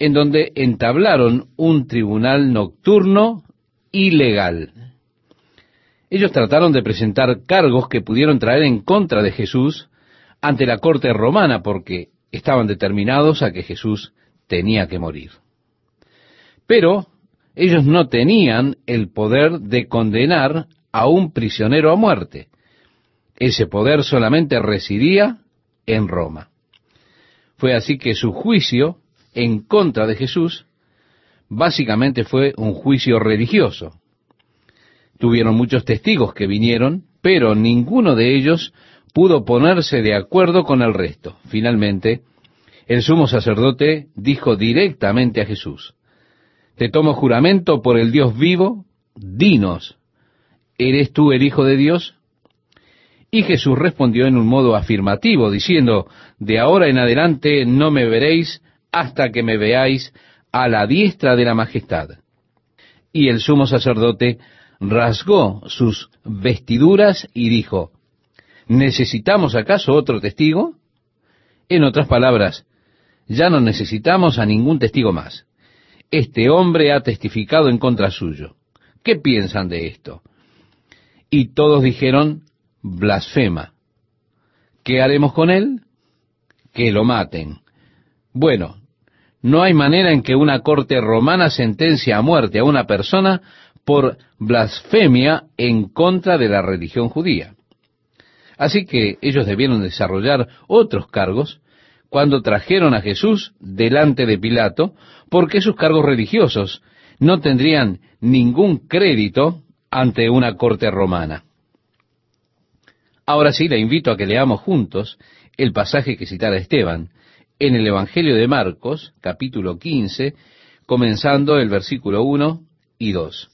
en donde entablaron un tribunal nocturno ilegal. Ellos trataron de presentar cargos que pudieron traer en contra de Jesús ante la corte romana porque estaban determinados a que Jesús tenía que morir. Pero ellos no tenían el poder de condenar a un prisionero a muerte. Ese poder solamente residía en Roma. Fue así que su juicio en contra de Jesús básicamente fue un juicio religioso. Tuvieron muchos testigos que vinieron, pero ninguno de ellos pudo ponerse de acuerdo con el resto. Finalmente, el sumo sacerdote dijo directamente a Jesús, Te tomo juramento por el Dios vivo, dinos, ¿eres tú el Hijo de Dios? Y Jesús respondió en un modo afirmativo, diciendo, de ahora en adelante no me veréis hasta que me veáis a la diestra de la majestad. Y el sumo sacerdote rasgó sus vestiduras y dijo, ¿necesitamos acaso otro testigo? En otras palabras, ya no necesitamos a ningún testigo más. Este hombre ha testificado en contra suyo. ¿Qué piensan de esto? Y todos dijeron, blasfema. ¿Qué haremos con él? Que lo maten. Bueno, No hay manera en que una corte romana sentencia a muerte a una persona por blasfemia en contra de la religión judía. Así que ellos debieron desarrollar otros cargos cuando trajeron a Jesús delante de Pilato, porque sus cargos religiosos no tendrían ningún crédito ante una corte romana. Ahora sí, le invito a que leamos juntos el pasaje que citara Esteban en el Evangelio de Marcos, capítulo 15, comenzando el versículo 1 y 2.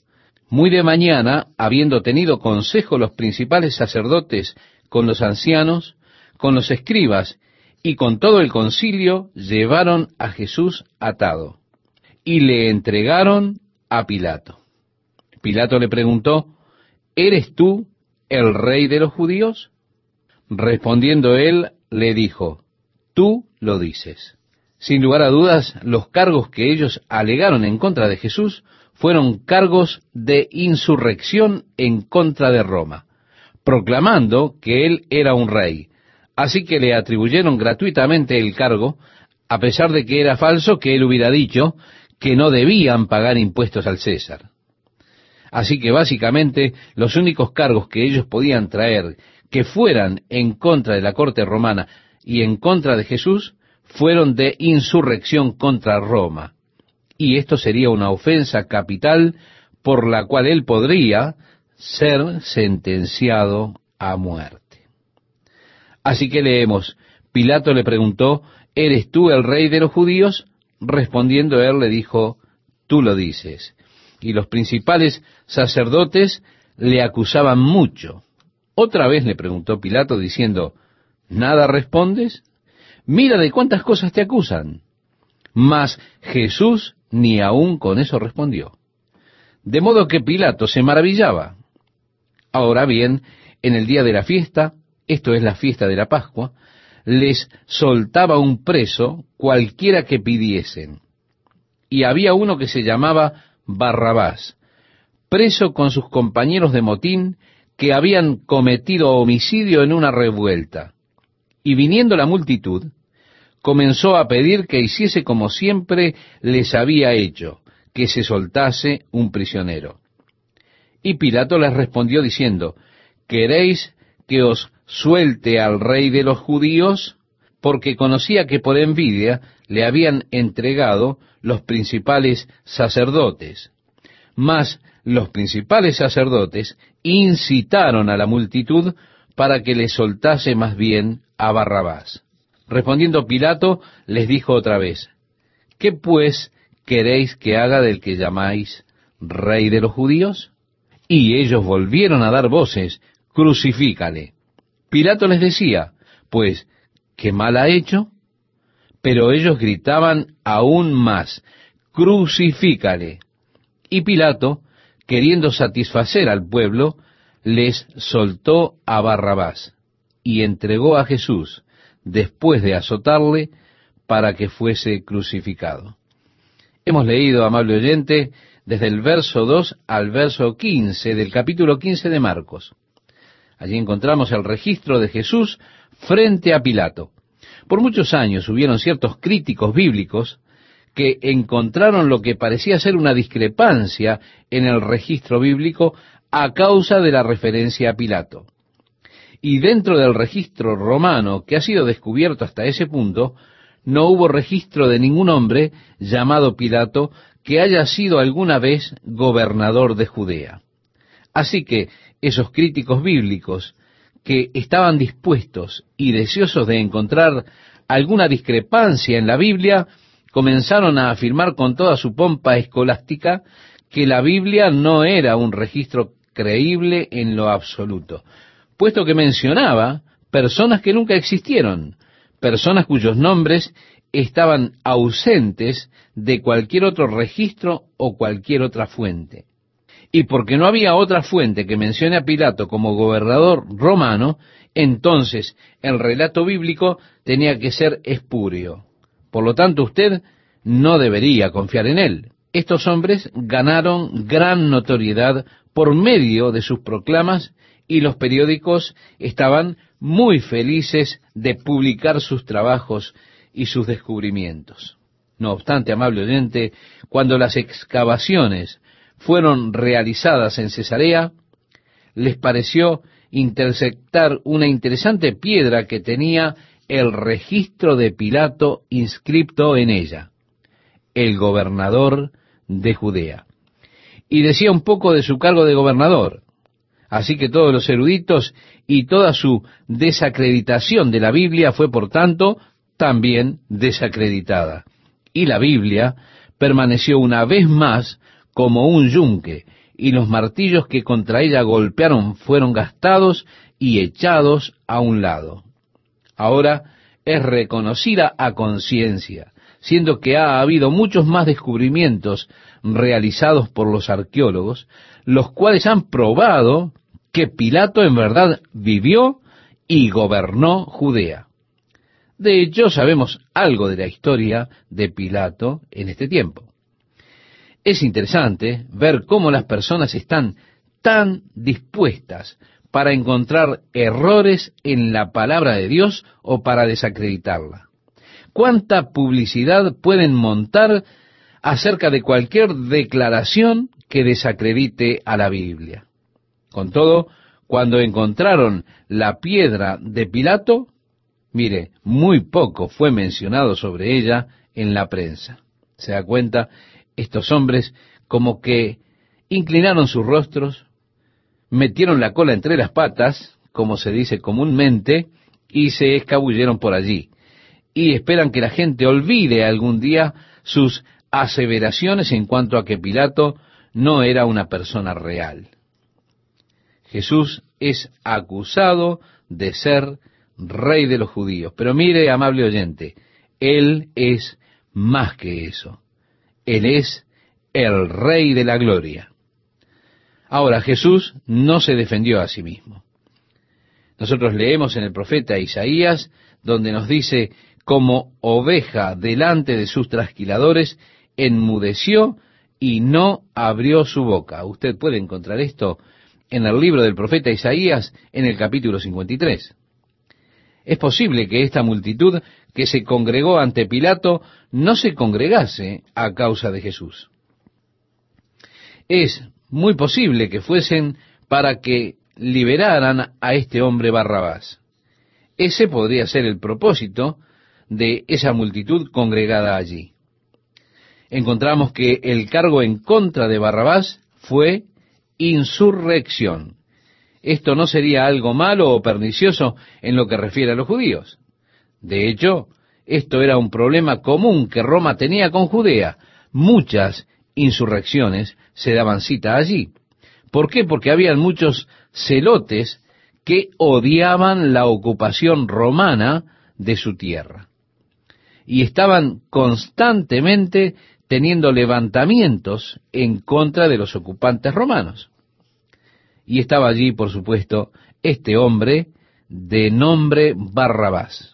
Muy de mañana, habiendo tenido consejo los principales sacerdotes con los ancianos, con los escribas y con todo el concilio, llevaron a Jesús atado y le entregaron a Pilato. Pilato le preguntó, ¿eres tú el rey de los judíos? Respondiendo él, le dijo, tú lo dices. Sin lugar a dudas, los cargos que ellos alegaron en contra de Jesús fueron cargos de insurrección en contra de Roma, proclamando que él era un rey. Así que le atribuyeron gratuitamente el cargo, a pesar de que era falso que él hubiera dicho que no debían pagar impuestos al César. Así que básicamente los únicos cargos que ellos podían traer que fueran en contra de la corte romana y en contra de Jesús fueron de insurrección contra Roma. Y esto sería una ofensa capital por la cual él podría ser sentenciado a muerte. Así que leemos, Pilato le preguntó, ¿eres tú el rey de los judíos? Respondiendo él le dijo, tú lo dices. Y los principales sacerdotes le acusaban mucho. Otra vez le preguntó Pilato diciendo, ¿nada respondes? Mira de cuántas cosas te acusan. Mas Jesús ni aun con eso respondió. De modo que Pilato se maravillaba. Ahora bien, en el día de la fiesta, esto es la fiesta de la Pascua, les soltaba un preso cualquiera que pidiesen. Y había uno que se llamaba Barrabás, preso con sus compañeros de motín que habían cometido homicidio en una revuelta. Y viniendo la multitud, comenzó a pedir que hiciese como siempre les había hecho, que se soltase un prisionero. Y Pilato les respondió diciendo, ¿queréis que os suelte al rey de los judíos? Porque conocía que por envidia le habían entregado los principales sacerdotes. Mas los principales sacerdotes incitaron a la multitud para que le soltase más bien a Barrabás. Respondiendo Pilato, les dijo otra vez, ¿qué pues queréis que haga del que llamáis rey de los judíos? Y ellos volvieron a dar voces, crucifícale. Pilato les decía, pues, ¿qué mal ha hecho? Pero ellos gritaban aún más, crucifícale. Y Pilato, queriendo satisfacer al pueblo, les soltó a Barrabás y entregó a Jesús, después de azotarle, para que fuese crucificado. Hemos leído, amable oyente, desde el verso 2 al verso 15 del capítulo 15 de Marcos. Allí encontramos el registro de Jesús frente a Pilato. Por muchos años hubieron ciertos críticos bíblicos que encontraron lo que parecía ser una discrepancia en el registro bíblico a causa de la referencia a Pilato. Y dentro del registro romano que ha sido descubierto hasta ese punto, no hubo registro de ningún hombre llamado Pilato que haya sido alguna vez gobernador de Judea. Así que esos críticos bíblicos que estaban dispuestos y deseosos de encontrar alguna discrepancia en la Biblia, comenzaron a afirmar con toda su pompa escolástica que la Biblia no era un registro creíble en lo absoluto, puesto que mencionaba personas que nunca existieron, personas cuyos nombres estaban ausentes de cualquier otro registro o cualquier otra fuente. Y porque no había otra fuente que mencione a Pilato como gobernador romano, entonces el relato bíblico tenía que ser espurio. Por lo tanto, usted no debería confiar en él. Estos hombres ganaron gran notoriedad por medio de sus proclamas y los periódicos estaban muy felices de publicar sus trabajos y sus descubrimientos. No obstante, amable oyente, cuando las excavaciones fueron realizadas en Cesarea, les pareció interceptar una interesante piedra que tenía el registro de Pilato inscripto en ella, el gobernador de Judea. Y decía un poco de su cargo de gobernador. Así que todos los eruditos y toda su desacreditación de la Biblia fue, por tanto, también desacreditada. Y la Biblia permaneció una vez más como un yunque, y los martillos que contra ella golpearon fueron gastados y echados a un lado. Ahora es reconocida a conciencia, siendo que ha habido muchos más descubrimientos realizados por los arqueólogos, los cuales han probado que Pilato en verdad vivió y gobernó Judea. De hecho, sabemos algo de la historia de Pilato en este tiempo. Es interesante ver cómo las personas están tan dispuestas para encontrar errores en la palabra de Dios o para desacreditarla. ¿Cuánta publicidad pueden montar acerca de cualquier declaración que desacredite a la Biblia? Con todo, cuando encontraron la piedra de Pilato, mire, muy poco fue mencionado sobre ella en la prensa. ¿Se da cuenta? Estos hombres como que inclinaron sus rostros, metieron la cola entre las patas, como se dice comúnmente, y se escabulleron por allí. Y esperan que la gente olvide algún día sus aseveraciones en cuanto a que Pilato no era una persona real. Jesús es acusado de ser rey de los judíos. Pero mire, amable oyente, Él es más que eso. Él es el rey de la gloria. Ahora, Jesús no se defendió a sí mismo. Nosotros leemos en el profeta Isaías, donde nos dice, como oveja delante de sus trasquiladores, enmudeció y no abrió su boca. Usted puede encontrar esto en el libro del profeta Isaías en el capítulo 53. Es posible que esta multitud que se congregó ante Pilato no se congregase a causa de Jesús. Es muy posible que fuesen para que liberaran a este hombre Barrabás. Ese podría ser el propósito de esa multitud congregada allí. Encontramos que el cargo en contra de Barrabás fue insurrección. Esto no sería algo malo o pernicioso en lo que refiere a los judíos. De hecho, esto era un problema común que Roma tenía con Judea. Muchas insurrecciones se daban cita allí. ¿Por qué? Porque habían muchos celotes que odiaban la ocupación romana de su tierra. Y estaban constantemente teniendo levantamientos en contra de los ocupantes romanos. Y estaba allí, por supuesto, este hombre de nombre Barrabás.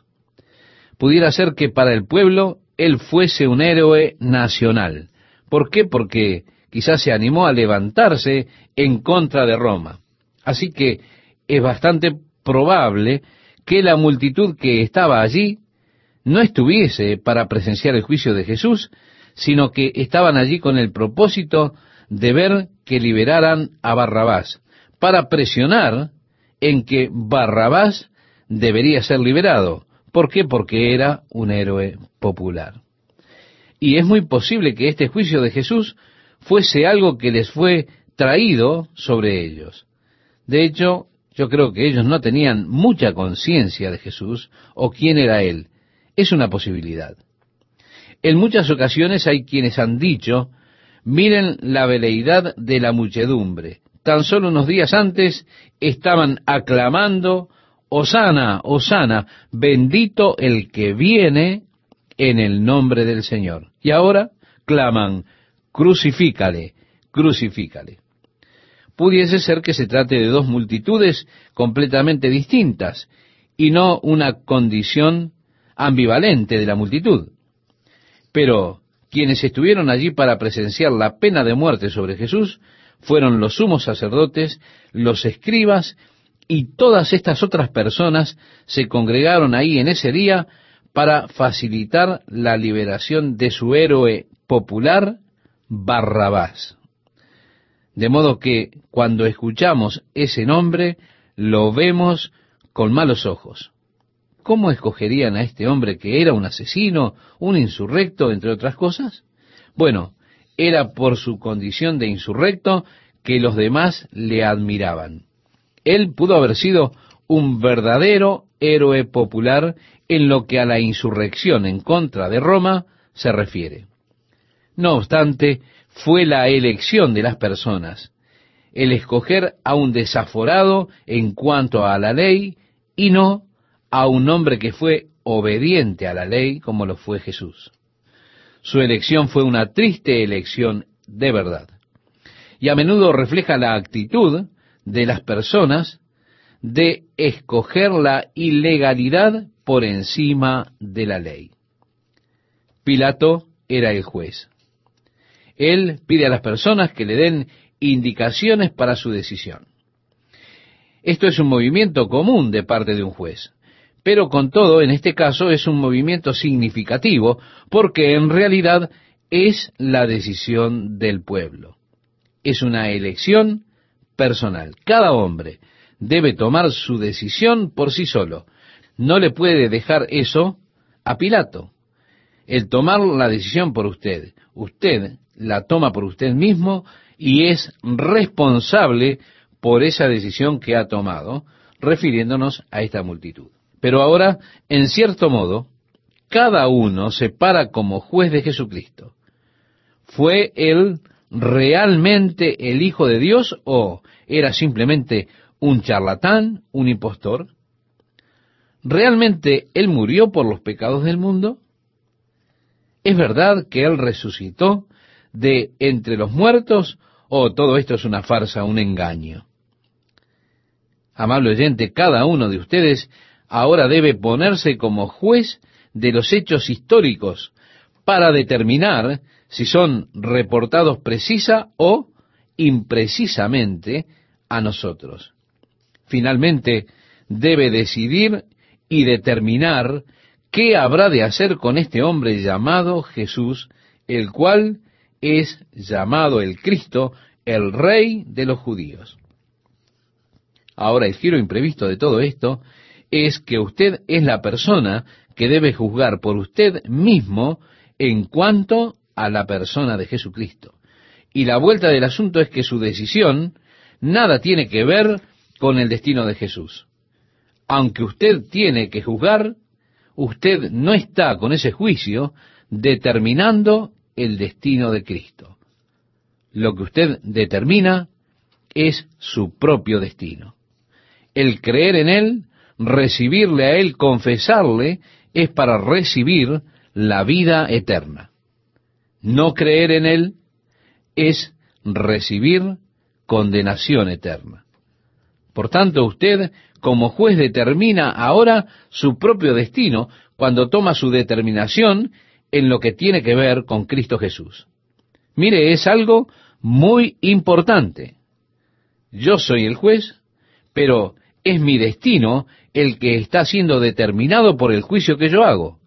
Pudiera ser que para el pueblo él fuese un héroe nacional. ¿Por qué? Porque quizás se animó a levantarse en contra de Roma. Así que es bastante probable que la multitud que estaba allí no estuviese para presenciar el juicio de Jesús, sino que estaban allí con el propósito de ver que liberaran a Barrabás, para presionar en que Barrabás debería ser liberado. ¿Por qué? Porque era un héroe popular. Y es muy posible que este juicio de Jesús fuese algo que les fue traído sobre ellos. De hecho, yo creo que ellos no tenían mucha conciencia de Jesús o quién era Él. Es una posibilidad. En muchas ocasiones hay quienes han dicho, miren la veleidad de la muchedumbre. Tan solo unos días antes estaban aclamando, Osana, Osana, bendito el que viene en el nombre del Señor. Y ahora claman, crucifícale, crucifícale. Pudiese ser que se trate de dos multitudes completamente distintas y no una condición ambivalente de la multitud. Pero quienes estuvieron allí para presenciar la pena de muerte sobre Jesús fueron los sumos sacerdotes, los escribas y todas estas otras personas se congregaron ahí en ese día para facilitar la liberación de su héroe popular, Barrabás. De modo que cuando escuchamos ese nombre, lo vemos con malos ojos. ¿Cómo escogerían a este hombre que era un asesino, un insurrecto, entre otras cosas? Bueno, era por su condición de insurrecto que los demás le admiraban. Él pudo haber sido un verdadero héroe popular en lo que a la insurrección en contra de Roma se refiere. No obstante, fue la elección de las personas, el escoger a un desaforado en cuanto a la ley y no a un hombre que fue obediente a la ley como lo fue Jesús. Su elección fue una triste elección de verdad. Y a menudo refleja la actitud de las personas de escoger la ilegalidad por encima de la ley. Pilato era el juez. Él pide a las personas que le den indicaciones para su decisión. Esto es un movimiento común de parte de un juez, pero con todo, en este caso es un movimiento significativo porque en realidad es la decisión del pueblo. Es una elección personal. Cada hombre debe tomar su decisión por sí solo. No le puede dejar eso a Pilato. El tomar la decisión por usted. Usted la toma por usted mismo y es responsable por esa decisión que ha tomado, refiriéndonos a esta multitud. Pero ahora, en cierto modo, cada uno se para como juez de Jesucristo. ¿Fue él realmente el Hijo de Dios o era simplemente un charlatán, un impostor? ¿Realmente él murió por los pecados del mundo? ¿Es verdad que él resucitó de entre los muertos o todo esto es una farsa, un engaño? Amable oyente, cada uno de ustedes ahora debe ponerse como juez de los hechos históricos para determinar si son reportados precisa o imprecisamente a nosotros. Finalmente, debe decidir y determinar qué habrá de hacer con este hombre llamado Jesús, el cual es llamado el Cristo, el Rey de los judíos. Ahora, el giro imprevisto de todo esto es que usted es la persona que debe juzgar por usted mismo en cuanto a la persona de Jesucristo. Y la vuelta del asunto es que su decisión nada tiene que ver con el destino de Jesús. Aunque usted tiene que juzgar, usted no está con ese juicio determinando el destino de Cristo. Lo que usted determina es su propio destino. El creer en Él, recibirle a Él, confesarle, es para recibir la vida eterna. No creer en Él es recibir condenación eterna. Por tanto, usted como juez determina ahora su propio destino cuando toma su determinación en lo que tiene que ver con Cristo Jesús. Mire, es algo muy importante. Yo soy el juez, pero es mi destino el que está siendo determinado por el juicio que yo hago.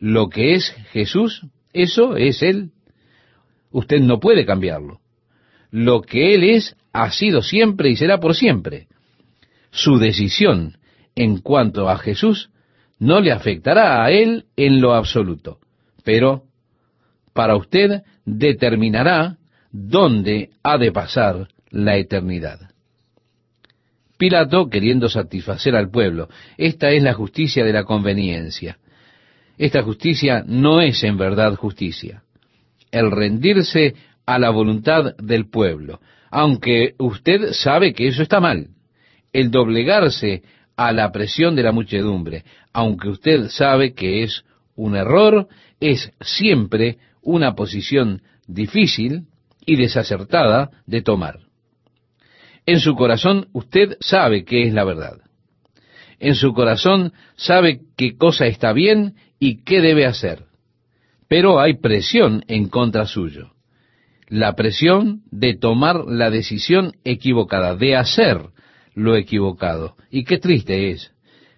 Lo que es Jesús, eso es Él. Usted no puede cambiarlo. Lo que Él es ha sido siempre y será por siempre. Su decisión en cuanto a Jesús no le afectará a Él en lo absoluto, pero para usted determinará dónde ha de pasar la eternidad. Pilato queriendo satisfacer al pueblo. Esta es la justicia de la conveniencia. Esta justicia no es en verdad justicia. El rendirse a la voluntad del pueblo, aunque usted sabe que eso está mal. El doblegarse a la presión de la muchedumbre, aunque usted sabe que es un error, es siempre una posición difícil y desacertada de tomar. En su corazón usted sabe qué es la verdad. En su corazón sabe qué cosa está bien y qué debe hacer. Pero hay presión en contra suyo. La presión de tomar la decisión equivocada, de hacer lo equivocado. Y qué triste es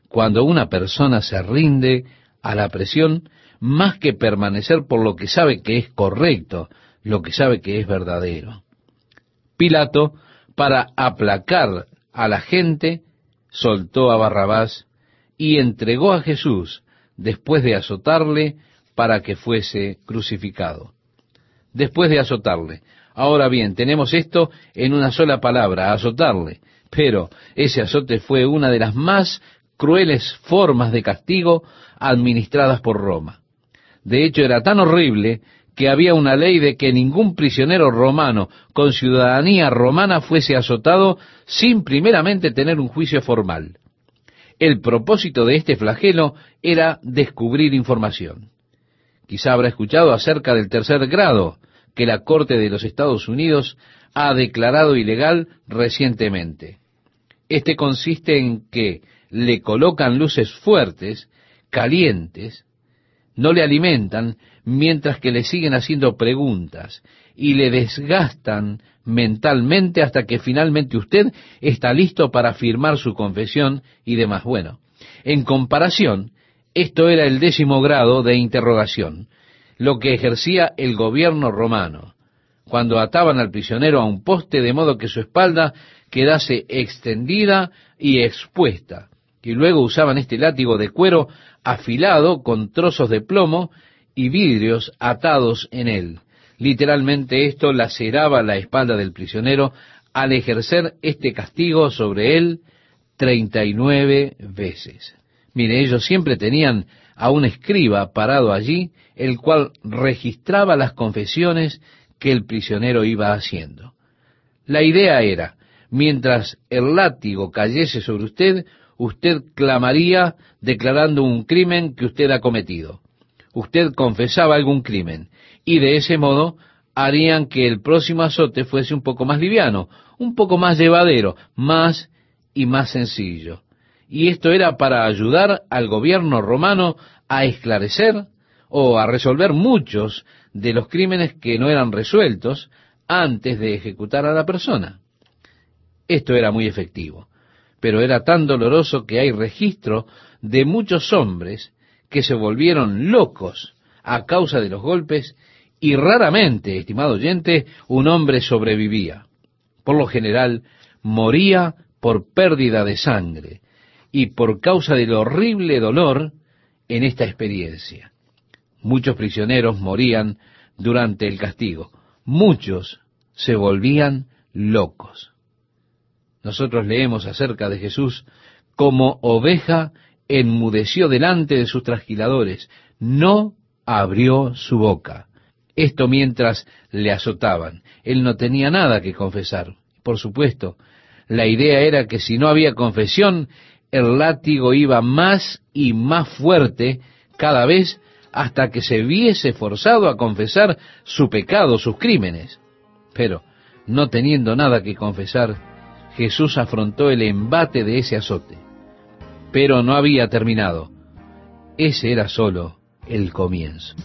cuando una persona se rinde a la presión más que permanecer por lo que sabe que es correcto, lo que sabe que es verdadero. Pilato, para aplacar a la gente, soltó a Barrabás y entregó a Jesús después de azotarle para que fuese crucificado. Después de azotarle. Ahora bien, tenemos esto en una sola palabra, azotarle. Pero ese azote fue una de las más crueles formas de castigo administradas por Roma. De hecho, era tan horrible que había una ley de que ningún prisionero romano con ciudadanía romana fuese azotado sin primeramente tener un juicio formal. El propósito de este flagelo era descubrir información. Quizá habrá escuchado acerca del tercer grado que la Corte de los Estados Unidos ha declarado ilegal recientemente. Este consiste en que le colocan luces fuertes, calientes, no le alimentan, mientras que le siguen haciendo preguntas y le desgastan mentalmente hasta que finalmente usted está listo para firmar su confesión y demás. Bueno, en comparación, esto era el décimo grado de interrogación, lo que ejercía el gobierno romano, cuando ataban al prisionero a un poste de modo que su espalda quedase extendida y expuesta, y luego usaban este látigo de cuero afilado con trozos de plomo y vidrios atados en él. Literalmente esto laceraba la espalda del prisionero al ejercer este castigo sobre él treinta y nueve veces. Mire, ellos siempre tenían a un escriba parado allí, el cual registraba las confesiones que el prisionero iba haciendo. La idea era, mientras el látigo cayese sobre usted, usted clamaría declarando un crimen que usted ha cometido. Usted confesaba algún crimen y de ese modo harían que el próximo azote fuese un poco más liviano, un poco más llevadero, más y más sencillo. Y esto era para ayudar al gobierno romano a esclarecer o a resolver muchos de los crímenes que no eran resueltos antes de ejecutar a la persona. Esto era muy efectivo pero era tan doloroso que hay registro de muchos hombres que se volvieron locos a causa de los golpes y raramente, estimado oyente, un hombre sobrevivía. Por lo general, moría por pérdida de sangre y por causa del horrible dolor en esta experiencia. Muchos prisioneros morían durante el castigo. Muchos se volvían locos nosotros leemos acerca de Jesús como oveja enmudeció delante de sus trasquiladores, no abrió su boca. Esto mientras le azotaban. Él no tenía nada que confesar. Por supuesto, la idea era que si no había confesión, el látigo iba más y más fuerte cada vez hasta que se viese forzado a confesar su pecado, sus crímenes. Pero, no teniendo nada que confesar, Jesús afrontó el embate de ese azote. Pero no había terminado. Ese era solo el comienzo.